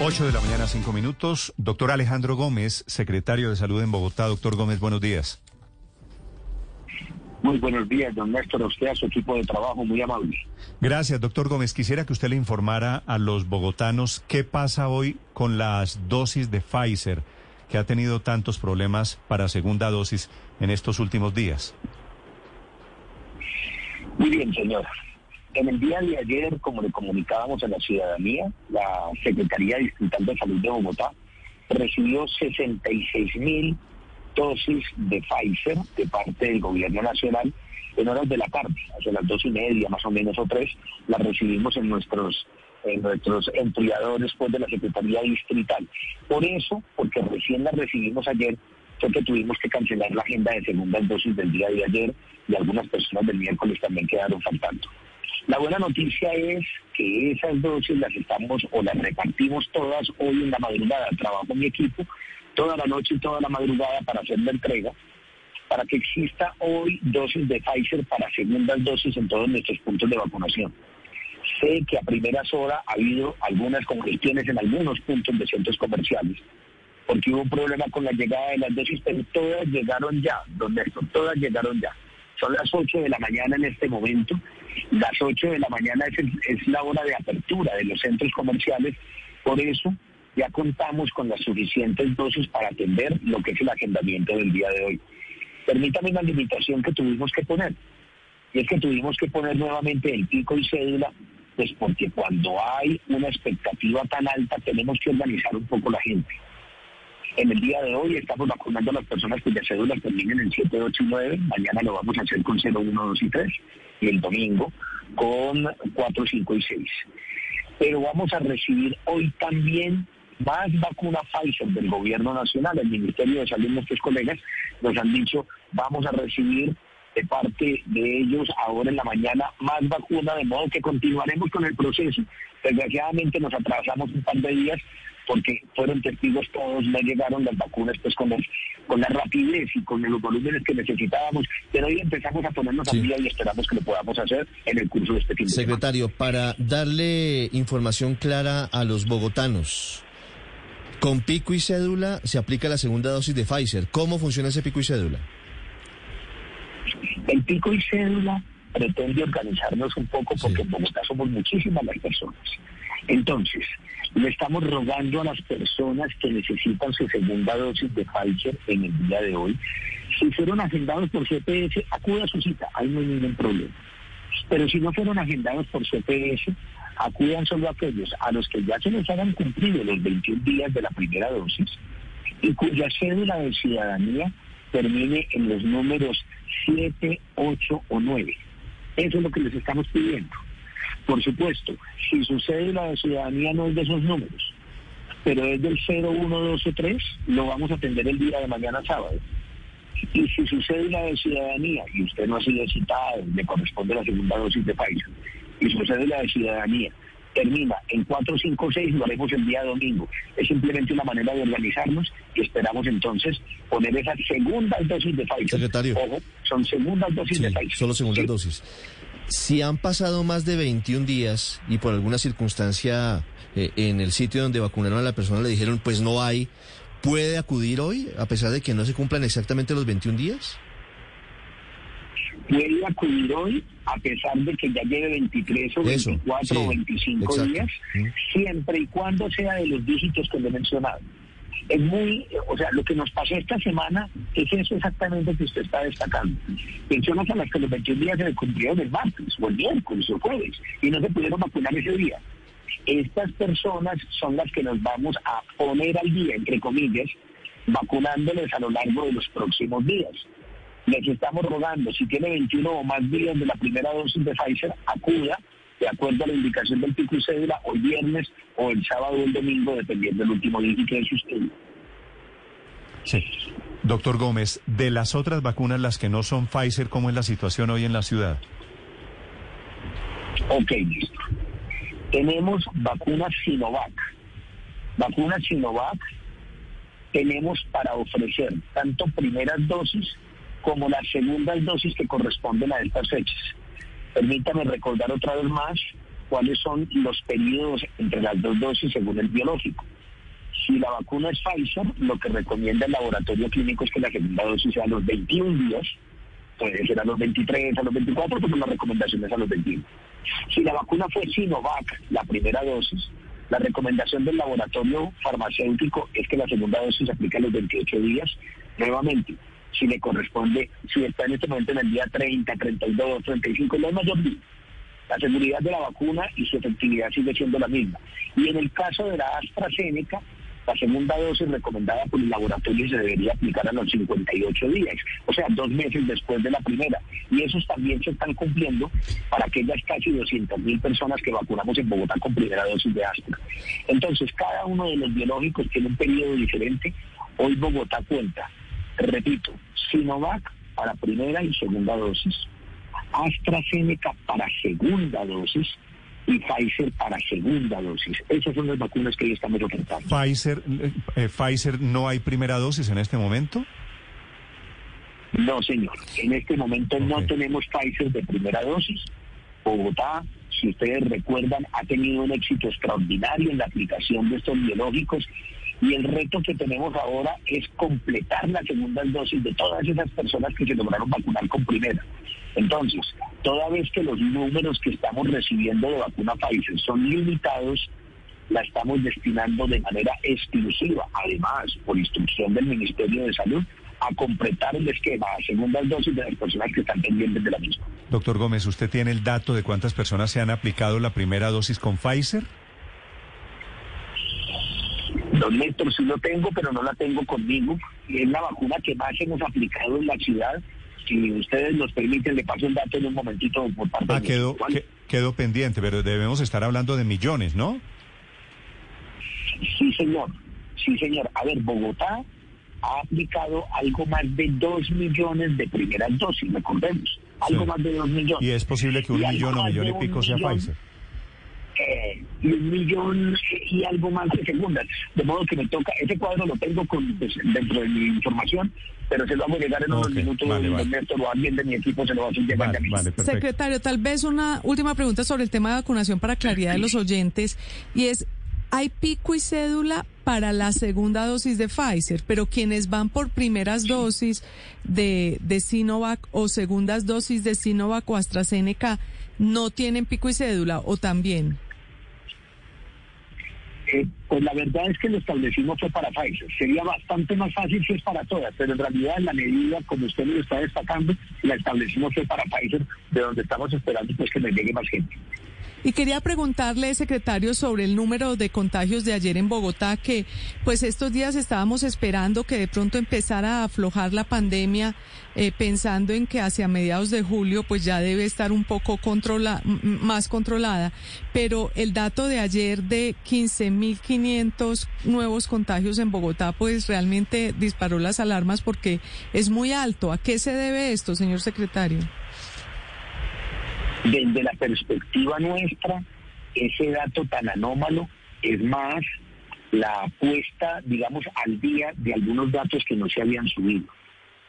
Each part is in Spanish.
8 de la mañana, 5 minutos. Doctor Alejandro Gómez, secretario de Salud en Bogotá. Doctor Gómez, buenos días. Muy buenos días, don Néstor, a usted, a su equipo de trabajo, muy amable. Gracias, doctor Gómez. Quisiera que usted le informara a los bogotanos qué pasa hoy con las dosis de Pfizer, que ha tenido tantos problemas para segunda dosis en estos últimos días. Muy bien, señor. En el día de ayer, como le comunicábamos a la ciudadanía, la Secretaría Distrital de Salud de Bogotá recibió 66 mil dosis de Pfizer de parte del gobierno nacional en horas de la tarde, hacia las dos y media más o menos o tres, las recibimos en nuestros en nuestros empleadores pues, de la Secretaría Distrital. Por eso, porque recién las recibimos ayer, fue que tuvimos que cancelar la agenda de segundas dosis del día de ayer y algunas personas del miércoles también quedaron faltando. La buena noticia es que esas dosis las estamos o las repartimos todas hoy en la madrugada. Trabajo mi equipo toda la noche y toda la madrugada para hacer la entrega, para que exista hoy dosis de Pfizer para segundas dosis en todos nuestros puntos de vacunación. Sé que a primeras horas ha habido algunas congestiones en algunos puntos de centros comerciales, porque hubo un problema con la llegada de las dosis, pero todas llegaron ya, don Néstor, todas llegaron ya. Son las 8 de la mañana en este momento. Las 8 de la mañana es, es la hora de apertura de los centros comerciales. Por eso ya contamos con las suficientes dosis para atender lo que es el agendamiento del día de hoy. Permítame una limitación que tuvimos que poner, y es que tuvimos que poner nuevamente el pico y cédula, pues porque cuando hay una expectativa tan alta tenemos que organizar un poco la gente. En el día de hoy estamos vacunando a las personas cuyas cédulas terminen en 7, 8 y 9. Mañana lo vamos a hacer con 0, 1, 2 y 3. Y el domingo con 4, 5 y 6. Pero vamos a recibir hoy también más vacuna Pfizer del gobierno nacional, el Ministerio de Salud, nuestros colegas nos han dicho, vamos a recibir de parte de ellos ahora en la mañana más vacuna, de modo que continuaremos con el proceso. Desgraciadamente nos atrasamos un par de días porque fueron testigos todos, no llegaron las vacunas pues con, con la rapidez y con los volúmenes que necesitábamos, pero hoy empezamos a ponernos al día y esperamos que lo podamos hacer en el curso de este fin Secretario, para darle información clara a los bogotanos, con pico y cédula se aplica la segunda dosis de Pfizer. ¿Cómo funciona ese pico y cédula? El pico y cédula pretende organizarnos un poco porque en Bogotá somos muchísimas las personas. Entonces, le estamos rogando a las personas que necesitan su segunda dosis de Pfizer en el día de hoy. Si fueron agendados por CPS, acuda a su cita, ahí no hay ningún problema. Pero si no fueron agendados por CPS, acudan solo aquellos a los que ya se les hayan cumplido los 21 días de la primera dosis y cuya cédula de ciudadanía termine en los números 7, 8 o 9. Eso es lo que les estamos pidiendo. Por supuesto, si su cédula de ciudadanía no es de esos números, pero es del 0, 1, 2 o 3, lo vamos a atender el día de mañana sábado. Y si su cédula de ciudadanía, y usted no ha sido citado, le corresponde la segunda dosis de Pfizer, y su cédula de ciudadanía termina en 456, lo haremos el día domingo. Es simplemente una manera de organizarnos y esperamos entonces poner esas segundas dosis de Pfizer. Secretario. Ojo, son segundas dosis de Pfizer. Solo segundas dosis. Si han pasado más de 21 días y por alguna circunstancia eh, en el sitio donde vacunaron a la persona le dijeron pues no hay, ¿puede acudir hoy a pesar de que no se cumplan exactamente los 21 días? Puede acudir hoy a pesar de que ya lleve 23 o 24 o 25 días, siempre y cuando sea de los dígitos que le he mencionado. Es muy, o sea, lo que nos pasó esta semana es eso exactamente que usted está destacando. Personas a las que los 21 días se le cumplieron el martes o el miércoles o el jueves y no se pudieron vacunar ese día. Estas personas son las que nos vamos a poner al día, entre comillas, vacunándoles a lo largo de los próximos días les estamos rogando, si tiene 21 o más días de la primera dosis de Pfizer, acuda de acuerdo a la indicación del pico y cédula hoy viernes o el sábado o el domingo, dependiendo del último dígito de su estudio. Sí. Doctor Gómez, de las otras vacunas, las que no son Pfizer, ¿cómo es la situación hoy en la ciudad? Ok, listo. Tenemos vacunas Sinovac. Vacunas Sinovac tenemos para ofrecer tanto primeras dosis como las segundas dosis que corresponden a estas fechas. Permítame recordar otra vez más cuáles son los periodos entre las dos dosis según el biológico. Si la vacuna es Pfizer, lo que recomienda el laboratorio clínico es que la segunda dosis sea a los 21 días, puede ser a los 23, a los 24, pero la recomendación es a los 21. Si la vacuna fue Sinovac, la primera dosis, la recomendación del laboratorio farmacéutico es que la segunda dosis se aplique a los 28 días. Nuevamente, si le corresponde, si está en este momento en el día 30, 32, 35, no es mayor día. La seguridad de la vacuna y su efectividad sigue siendo la misma. Y en el caso de la AstraZeneca, la segunda dosis recomendada por el laboratorio se debería aplicar a los 58 días, o sea, dos meses después de la primera. Y esos también se están cumpliendo para aquellas casi 200 mil personas que vacunamos en Bogotá con primera dosis de Astra. Entonces, cada uno de los biológicos tiene un periodo diferente. Hoy Bogotá cuenta, repito, Sinovac para primera y segunda dosis, AstraZeneca para segunda dosis, y Pfizer para segunda dosis. Esas son las vacunas que hoy estamos ofertando. Pfizer, eh, eh, Pfizer no hay primera dosis en este momento. No, señor. En este momento no tenemos Pfizer de primera dosis. Bogotá, si ustedes recuerdan, ha tenido un éxito extraordinario en la aplicación de estos biológicos y el reto que tenemos ahora es completar la segunda dosis de todas esas personas que se lograron vacunar con primera. Entonces, toda vez que los números que estamos recibiendo de vacuna Pfizer son limitados, la estamos destinando de manera exclusiva, además, por instrucción del Ministerio de Salud, a completar el esquema a segundas dosis de las personas que están pendientes de la misma. Doctor Gómez, ¿usted tiene el dato de cuántas personas se han aplicado la primera dosis con Pfizer? Don Néstor, sí lo tengo, pero no la tengo conmigo. Es la vacuna que más hemos aplicado en la ciudad si ustedes nos permiten, le paso el dato en un momentito por parte ah, quedó, quedó pendiente, pero debemos estar hablando de millones, ¿no? Sí, señor. Sí, señor. A ver, Bogotá ha aplicado algo más de dos millones de primeras dosis, recordemos. Algo más de dos millones. ¿Y es posible que un millón o millón y pico sea Pfizer? Eh, y un millón y algo más de segundas. De modo que me toca, ese cuadro lo tengo con, pues, dentro de mi información, pero se lo vamos a llegar en unos minutos, vale, o alguien de mi equipo se lo va a hacer llegar Secretario, tal vez una última pregunta sobre el tema de vacunación para claridad de los oyentes, y es, hay pico y cédula para la segunda dosis de Pfizer, pero quienes van por primeras dosis de, de Sinovac o segundas dosis de Sinovac o AstraZeneca, ¿no tienen pico y cédula o también? Pues la verdad es que lo establecimos fue para Pfizer. Sería bastante más fácil si es para todas, pero en realidad la medida, como usted lo está destacando, la establecimos fue para Pfizer, de donde estamos esperando pues que nos llegue más gente. Y quería preguntarle, secretario, sobre el número de contagios de ayer en Bogotá, que pues estos días estábamos esperando que de pronto empezara a aflojar la pandemia, eh, pensando en que hacia mediados de julio pues ya debe estar un poco controla más controlada. Pero el dato de ayer de 15.500 nuevos contagios en Bogotá pues realmente disparó las alarmas porque es muy alto. ¿A qué se debe esto, señor secretario? Desde la perspectiva nuestra, ese dato tan anómalo es más la apuesta, digamos, al día de algunos datos que no se habían subido.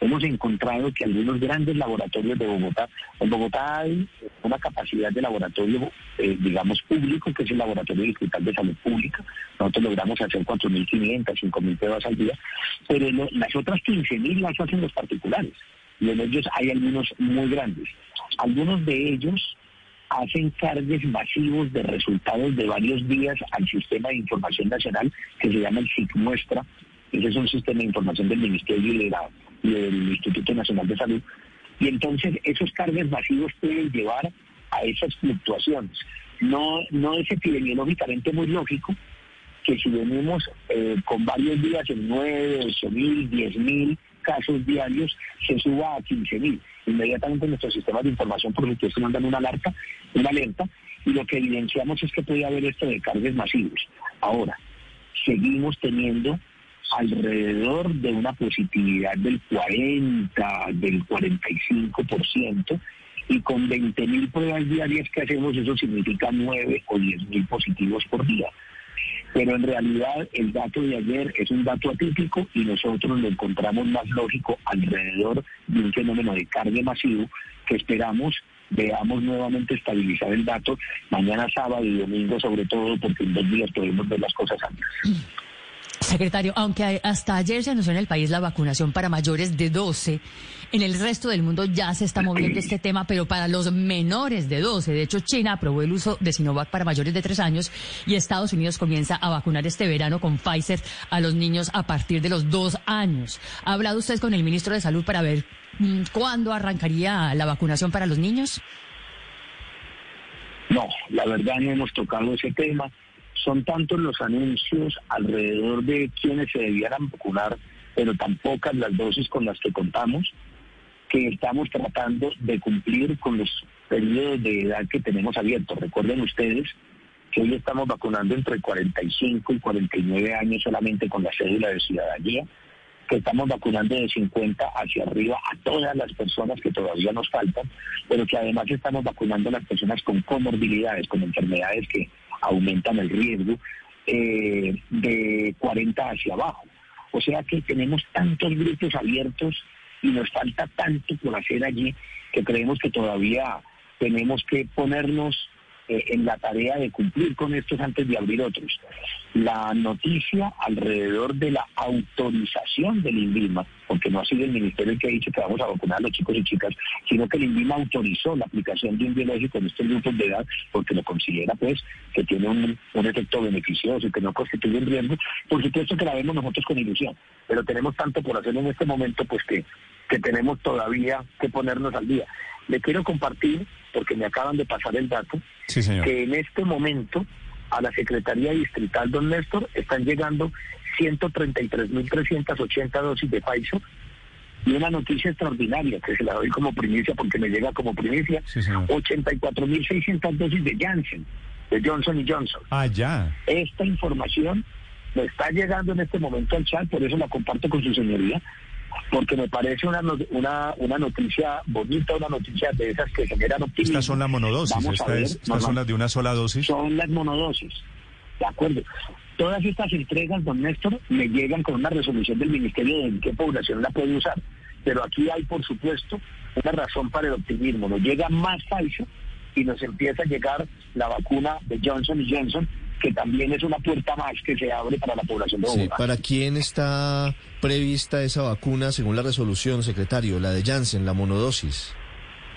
Hemos encontrado que algunos grandes laboratorios de Bogotá, en Bogotá hay una capacidad de laboratorio, eh, digamos, público, que es el Laboratorio Digital de Salud Pública. Nosotros logramos hacer 4.500, 5.000 pruebas al día, pero las otras 15.000 las hacen los particulares. Y en ellos hay algunos muy grandes. Algunos de ellos hacen cargues masivos de resultados de varios días al sistema de información nacional que se llama el SIC Muestra. Ese es un sistema de información del Ministerio y, del Instituto Nacional de Salud. Y entonces esos cargues masivos pueden llevar a esas fluctuaciones. No, no es epidemiológicamente muy lógico que si venimos eh, con varios días en 9, 8 mil, 10 mil casos diarios, se suba a 15 mil inmediatamente nuestros sistemas de información por supuesto mandan una alerta, una alerta, y lo que evidenciamos es que puede haber esto de cargues masivos. Ahora, seguimos teniendo alrededor de una positividad del 40, del 45%, y con 20 mil pruebas diarias que hacemos, eso significa 9 o 10 mil positivos por día pero en realidad el dato de ayer es un dato atípico y nosotros lo encontramos más lógico alrededor de un fenómeno de carga masivo que esperamos veamos nuevamente estabilizar el dato mañana sábado y domingo sobre todo porque en dos días podemos ver las cosas antes. Secretario, aunque hasta ayer se anunció en el país la vacunación para mayores de 12, en el resto del mundo ya se está moviendo este tema, pero para los menores de 12. De hecho, China aprobó el uso de Sinovac para mayores de 3 años y Estados Unidos comienza a vacunar este verano con Pfizer a los niños a partir de los 2 años. ¿Ha hablado usted con el ministro de Salud para ver mm, cuándo arrancaría la vacunación para los niños? No, la verdad no hemos tocado ese tema son tantos los anuncios alrededor de quienes se debieran vacunar, pero tan pocas las dosis con las que contamos, que estamos tratando de cumplir con los periodos de edad que tenemos abiertos. Recuerden ustedes que hoy estamos vacunando entre 45 y 49 años solamente con la cédula de ciudadanía, que estamos vacunando de 50 hacia arriba a todas las personas que todavía nos faltan, pero que además estamos vacunando a las personas con comorbilidades, con enfermedades que aumentan el riesgo eh, de 40 hacia abajo. O sea que tenemos tantos grupos abiertos y nos falta tanto por hacer allí que creemos que todavía tenemos que ponernos eh, en la tarea de cumplir con estos antes de abrir otros. La noticia alrededor de la autorización del INVIMA, porque no ha sido el ministerio el que ha dicho que vamos a vacunar a los chicos y chicas, sino que el INVIMA autorizó la aplicación de un biológico en estos grupos de edad porque lo considera pues que tiene un, un efecto beneficioso y que no constituye un riesgo. Por supuesto que la vemos nosotros con ilusión, pero tenemos tanto por hacer en este momento pues que, que tenemos todavía que ponernos al día. Le quiero compartir, porque me acaban de pasar el dato, que en este momento a la Secretaría Distrital, don Néstor, están llegando 133.380 dosis de Pfizer. Y una noticia extraordinaria que se la doy como primicia porque me llega como primicia, 84.600 dosis de Janssen, de Johnson y Johnson. Ah, ya. Esta información me está llegando en este momento al chat, por eso la comparto con su señoría porque me parece una, una, una noticia bonita, una noticia de esas que generan optimismo. Estas son las monodosis, estas son las de una sola dosis. Son las monodosis, de acuerdo. Todas estas entregas, don Néstor, me llegan con una resolución del Ministerio de en qué población la puede usar. Pero aquí hay, por supuesto, una razón para el optimismo. Nos llega más falso y nos empieza a llegar la vacuna de Johnson y Johnson que también es una puerta más que se abre para la población de Bogotá. ¿Para quién está prevista esa vacuna según la resolución, secretario? La de Janssen, la monodosis.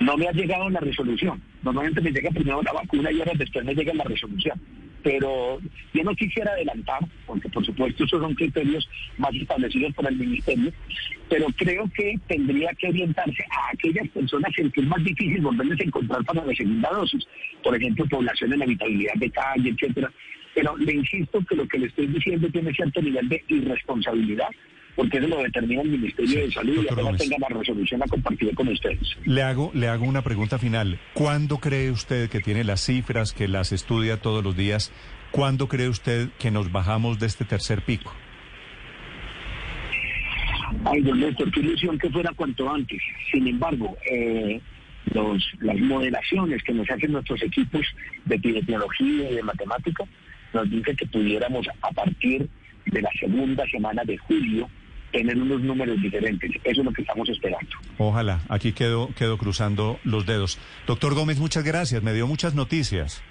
No me ha llegado la resolución. Normalmente me llega primero la vacuna y ahora después me llega la resolución pero yo no quisiera adelantar, porque por supuesto esos son criterios más establecidos por el Ministerio, pero creo que tendría que orientarse a aquellas personas en que es más difícil volverles a encontrar para la segunda dosis, por ejemplo, población en habitabilidad de calle, etcétera. Pero le insisto que lo que le estoy diciendo tiene cierto nivel de irresponsabilidad porque eso lo determina el Ministerio de Salud y apenas tenga la resolución a compartir con ustedes. Le hago, le hago una pregunta final. ¿Cuándo cree usted que tiene las cifras, que las estudia todos los días? ¿Cuándo cree usted que nos bajamos de este tercer pico? Ay, don Néstor, qué ilusión que fuera cuanto antes. Sin embargo, eh, los, las modelaciones que nos hacen nuestros equipos de epidemiología y de matemática nos dicen que pudiéramos a partir de la segunda semana de julio tener unos números diferentes. Eso es lo que estamos esperando. Ojalá, aquí quedo, quedo cruzando los dedos. Doctor Gómez, muchas gracias, me dio muchas noticias.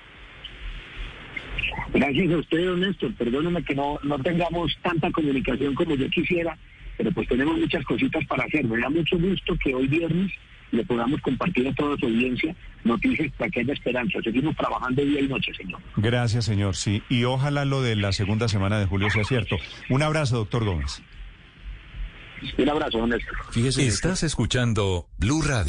Gracias a usted, don Néstor. Perdóneme que no, no tengamos tanta comunicación como yo quisiera, pero pues tenemos muchas cositas para hacer. Me da mucho gusto que hoy viernes le podamos compartir a toda su audiencia noticias para que haya esperanza. Seguimos trabajando día y noche, señor. Gracias, señor. Sí, y ojalá lo de la segunda semana de julio sea cierto. Un abrazo, doctor Gómez. Un abrazo, Néstor. Fíjese. Estás escuchando Blue Radio.